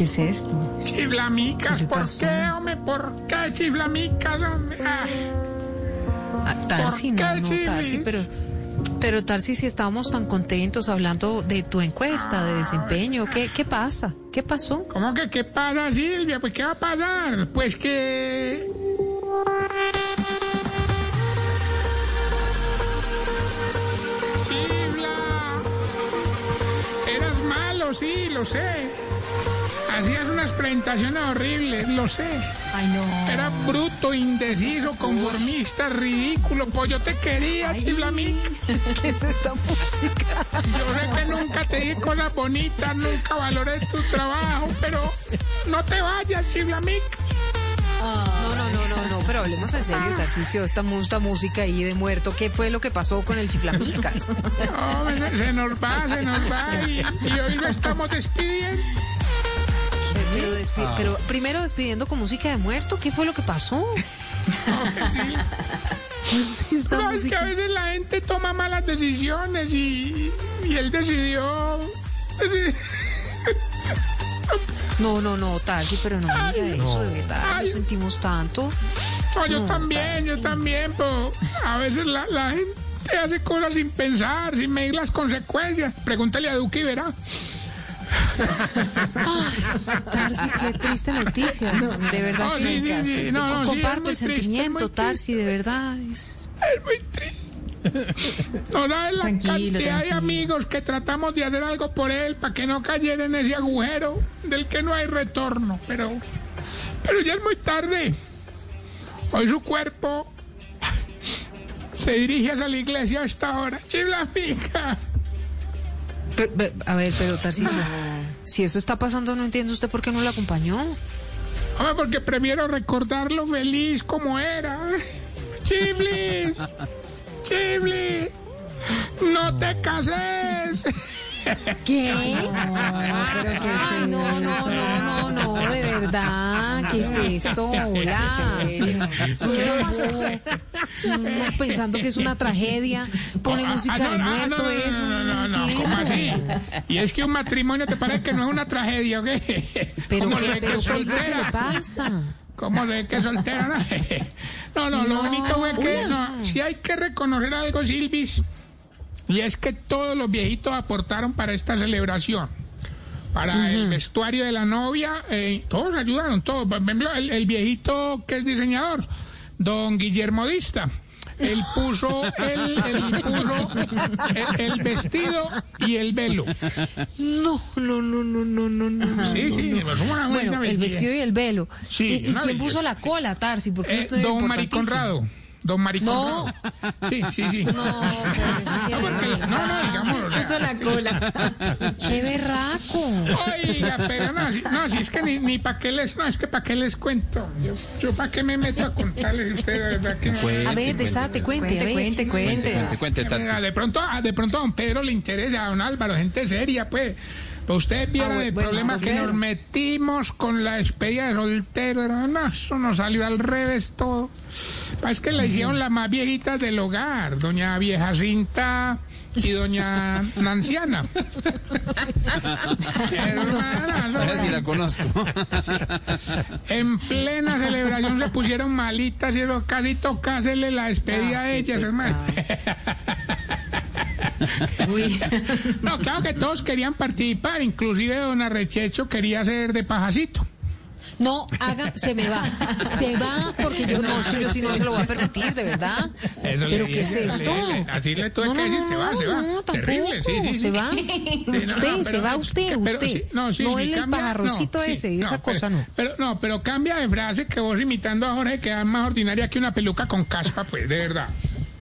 ¿Qué es esto? Chiflamicas, ¿Qué le ¿por qué, hombre? ¿Por qué chiflamicas, hombre? Ah, Ah, Tarsi, ¿Por no, no? Tarsi, pero, pero Tarsi, si estábamos tan contentos hablando de tu encuesta de desempeño, ¿qué, qué pasa? ¿Qué pasó? ¿Cómo que qué pasa, Silvia? Pues, ¿qué va a pasar? Pues que... Chifla. Eras malo, sí, lo sé. Hacías unas presentaciones horribles, lo sé. Ay, no. Era bruto, indeciso, conformista, ridículo. Pues yo te quería, chiflamic. ¿Qué es esta música? Yo sé que nunca te di cosas bonitas, nunca valoré tu trabajo, pero no te vayas, chiflamic. No, no, no, no, no, pero hablemos en serio, Tarcisio, esta, mu- esta música ahí de muerto, ¿qué fue lo que pasó con el chiflamicas? No, se, se nos va, se nos va y, y hoy lo estamos despidiendo. Pero, despi- pero primero despidiendo con música de muerto, ¿qué fue lo que pasó? Pues esta No, es que a veces la gente toma malas decisiones y, y él decidió... No, no, no, Tarsi, pero no diga eso, de verdad, Ay. lo sentimos tanto. No, yo No, también, yo también, pero a veces la, la gente hace cosas sin pensar, sin medir las consecuencias. Pregúntale a Duque y verá. Tarsi, qué triste noticia, de verdad No, que sí, sí, sí, no, comparto el sentimiento, triste. Tarsi, de verdad, es... Es muy triste. No sabes la Tranquilo, cantidad de tranquilo. amigos que tratamos de hacer algo por él para que no cayera en ese agujero del que no hay retorno. Pero, pero ya es muy tarde. Hoy su cuerpo se dirige hacia la iglesia a esta hora. Chiflamica. Pero, ve- a ver, pero Tarcisio, si eso está pasando, no entiende usted por qué no lo acompañó. Hombre, porque prefiero recordarlo feliz como era. Chibli. Chibli. No te cases. ¿Qué? pero ¿qué es Ay, no, no, no, no, no, de verdad, ¿qué es esto? Hola. Uno pensando que es una tragedia, pone música Ah, de no, ah, muerto, no, eso. No, no, no. ¿cómo así? Y es que un matrimonio te parece que no es una tragedia, ¿o qué? Pero, ¿Cómo qué, pero es ¿qué es lo que le soltera? pasa? ¿Cómo ve que es soltera? No, no, lo bonito fue que, no, si hay que reconocer algo, Silvis, y es que todos los viejitos aportaron para esta celebración. Para el vestuario de la novia, eh, todos ayudaron, todos. Por ejemplo, el, el viejito que es diseñador, don Guillermo Dista. Él puso, él, él puso el, el vestido y el velo. No, no, no, no, no, no, no. Sí, sí, pues una buena Bueno, el vestido y el velo. Sí, ¿Y, quién belleza. puso la cola, Tarsi? Porque Eh, esto es don. Don Mariconrado. Sí, sí, sí. No, pero es que... No, porque- no, no, digamos, Puso la cola. ¡Qué berraco! Oiga, pero no, si, no, si es que ni, ni para qué les, no, es que para qué les cuento. Yo, yo para qué me meto a contarles usted, de verdad que no. A ver, desate, cuente, a Cuente, ver. cuente, cuente. Cuente, cuente, Tarsi. Venga, de pronto, ah, de pronto a don Pedro le interesa, a don Álvaro, gente seria, pues. Ustedes vieron Ah, el bueno, problema don que nos metimos con la despedida de soltero. hermano. No, eso nos salió al revés todo. Es que le hicieron las más viejitas del hogar, doña Vieja Cinta y doña Nanciana. Ahora sí la conozco. en plena celebración se pusieron malitas y eso casi tocásele la despedida a ellas, hermano. Uy. No, claro que todos querían participar, inclusive don Arrechecho quería ser de pajacito. No, haga, se me va. Se va porque yo no, eso yo sí no se lo voy a permitir, de verdad. Eso ¿Pero qué es esto? así le tuve No, que no, decir, no, se va, se va. no, Terrible, sí, tampoco. sí, sí. Se va. Sí, Usted, se va usted, usted. no, no ni el pajarrocito ese, esa pero- cosa no. Pero no, pero cambia de frase que vos imitando a Jorge queda más ordinaria que una peluca con caspa, pues, de verdad.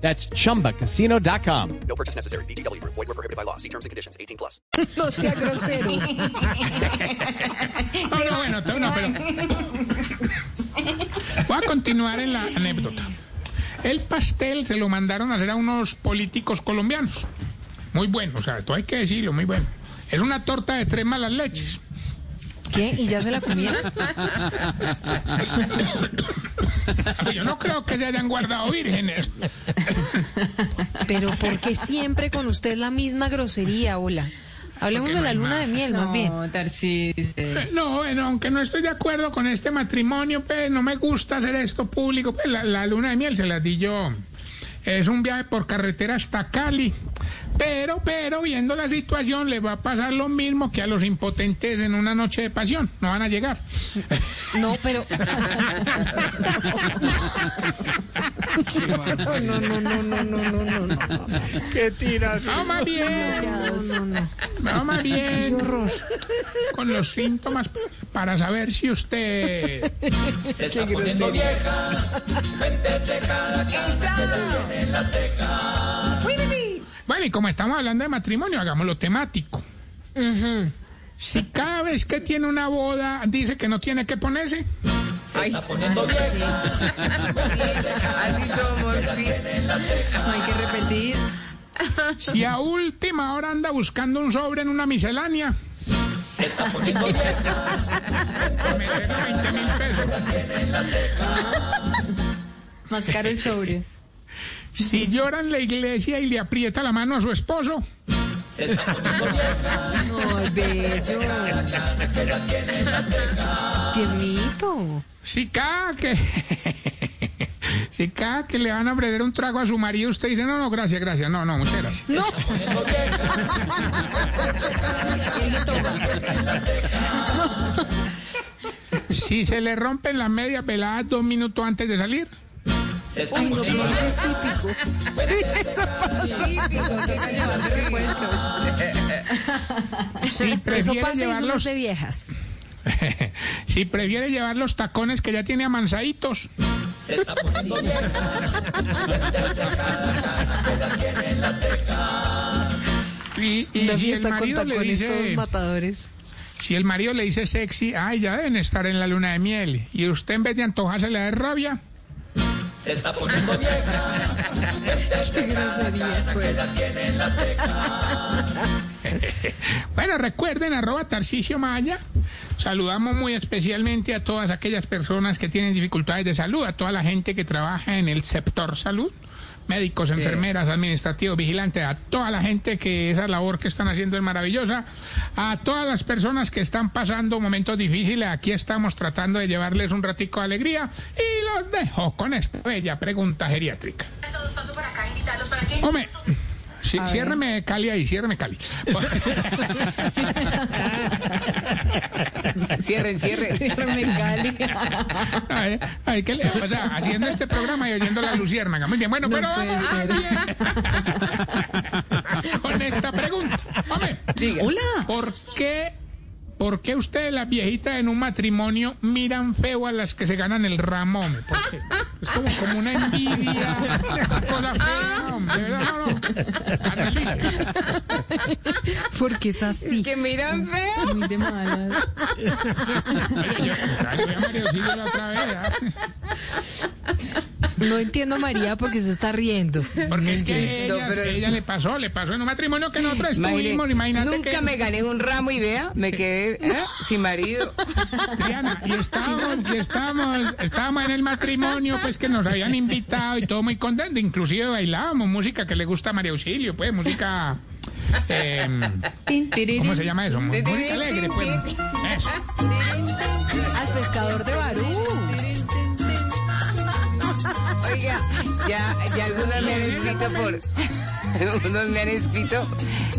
That's chumbacasino.com. No purchase necessary. VGW Group. Void were prohibited by law. See terms and conditions. 18 plus. No sea grosero. No, no, bueno, no, pero. Voy a continuar en la anécdota. El pastel se lo mandaron a hacer a unos políticos colombianos. Muy bueno, o sea, todo hay que decirlo, muy bueno. Es una torta de tres malas leches. ¿Qué? ¿Y ya se la comieron? Yo no creo que se hayan guardado vírgenes. Pero ¿por qué siempre con usted la misma grosería, hola? Hablemos de la luna de miel, más bien. No, Tarcisio. No, bueno, aunque no estoy de acuerdo con este matrimonio, pues no me gusta hacer esto público, pues la, la luna de miel se la di yo. Es un viaje por carretera hasta Cali. Pero, pero, viendo la situación, le va a pasar lo mismo que a los impotentes en una noche de pasión. No van a llegar. No, pero... No, no, no, no, no, no, no, no. ¿Qué tiras? Más bien. No, no. No, más Qué bien. Con los síntomas para saber si usted... Qué grosería. Bueno, y como estamos hablando de matrimonio, hagámoslo temático. Ujú. Si cada vez que tiene una boda dice que no tiene que ponerse, Ay, Así somos, sí. No hay que repetir. si a última hora anda buscando un sobre en una miscelánea, meterle 20 mil pesos. Más caro el sobre. Si llora en la iglesia y le aprieta la mano a su esposo, Ay, bello. Tiernito. si cada que... Si cada que le van a ofrecer un trago a su marido, usted dice, no, no, gracias, gracias, no, no, muchas gracias. No. Si se le rompen las medias peladas dos minutos antes de salir, Ay, no, pero eso es típico. si Eso prefiere pasa y llevar los, de viejas. si prefiere llevar los tacones que ya tiene amansaditos, y, y Una si el fiesta con marido le tacones todos dice, matadores. si el marido le dice sexy, ay, ya deben estar en la luna de miel, y usted en vez de antojarse le da rabia, Qué grosería, pues. Bueno, recuerden, arroba Tarcisio Maya. Saludamos muy especialmente a todas aquellas personas que tienen dificultades de salud, a toda la gente que trabaja en el sector salud, médicos, enfermeras, administrativos, vigilantes, a toda la gente que esa labor que están haciendo es maravillosa, a todas las personas que están pasando momentos difíciles, aquí estamos tratando de llevarles un ratico de alegría y los dejo con esta bella pregunta geriátrica. Hombre, sí, ciérreme Cali ahí, ciérreme Cali. Cierren, cierren. Cierren Cali. Ay, ay, ¿qué le- o sea, haciendo este programa y oyendo la luciérnaga. Muy bien, bueno, No pero vamos con esta pregunta. Hombre, Diga. Hola. ¿por qué, ¿por qué ustedes, las viejitas en un matrimonio, miran feo a las que se ganan el qué? Es como, como una envidia, fea, hombre. De verdad, no, no. Analice. Porque es así. Que miran feo. Muy de malas. Oye, yo, a María Auxilio la otra vez. ¿ah? No entiendo, María, porque se está riendo. Porque es que No, ella, pero es- ella le pasó, le pasó en un matrimonio que nosotros estuvimos, imagínate Nunca que... me gané un ramo y vea, me quedé ¿eh? sin marido. Y estábamos, y estábamos, estábamos en el matrimonio, pues que nos habían invitado y todo muy contento, inclusive bailábamos música que le gusta a María Auxilio, pues música... em, ¿Cómo se llama eso? Música alegre, pues. Eso. Al pescador de Barú. Oiga, ya, ya algunos me han escrito por. Algunos me han escrito,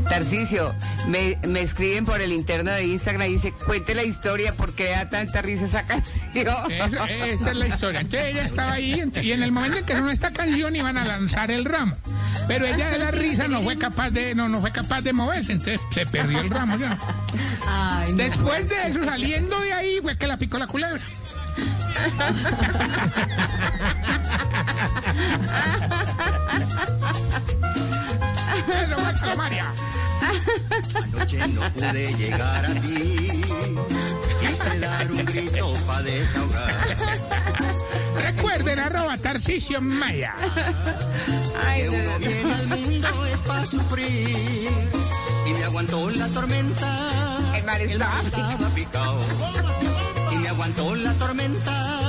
Tarcicio, me, me escriben por el interno de Instagram y dice, cuente la historia porque da tanta risa esa canción. Eso, esa es la historia. Entonces ella estaba ahí y en el momento en que sonó esta canción iban a lanzar el ramo. Pero ella de la risa no fue capaz de, no, no fue capaz de moverse, entonces se perdió el ramo ya. Ay, no. Después de eso, saliendo de ahí, fue que la picó la culebra. María. Anoche no pude llegar a ti. Quise dar un grito para desahogar. Recuerden, arroba Tarcisio Maya. Ay, Que uno viene al mundo es para sufrir. Y me aguantó la tormenta. El mar estaba picado. Y me aguantó la tormenta.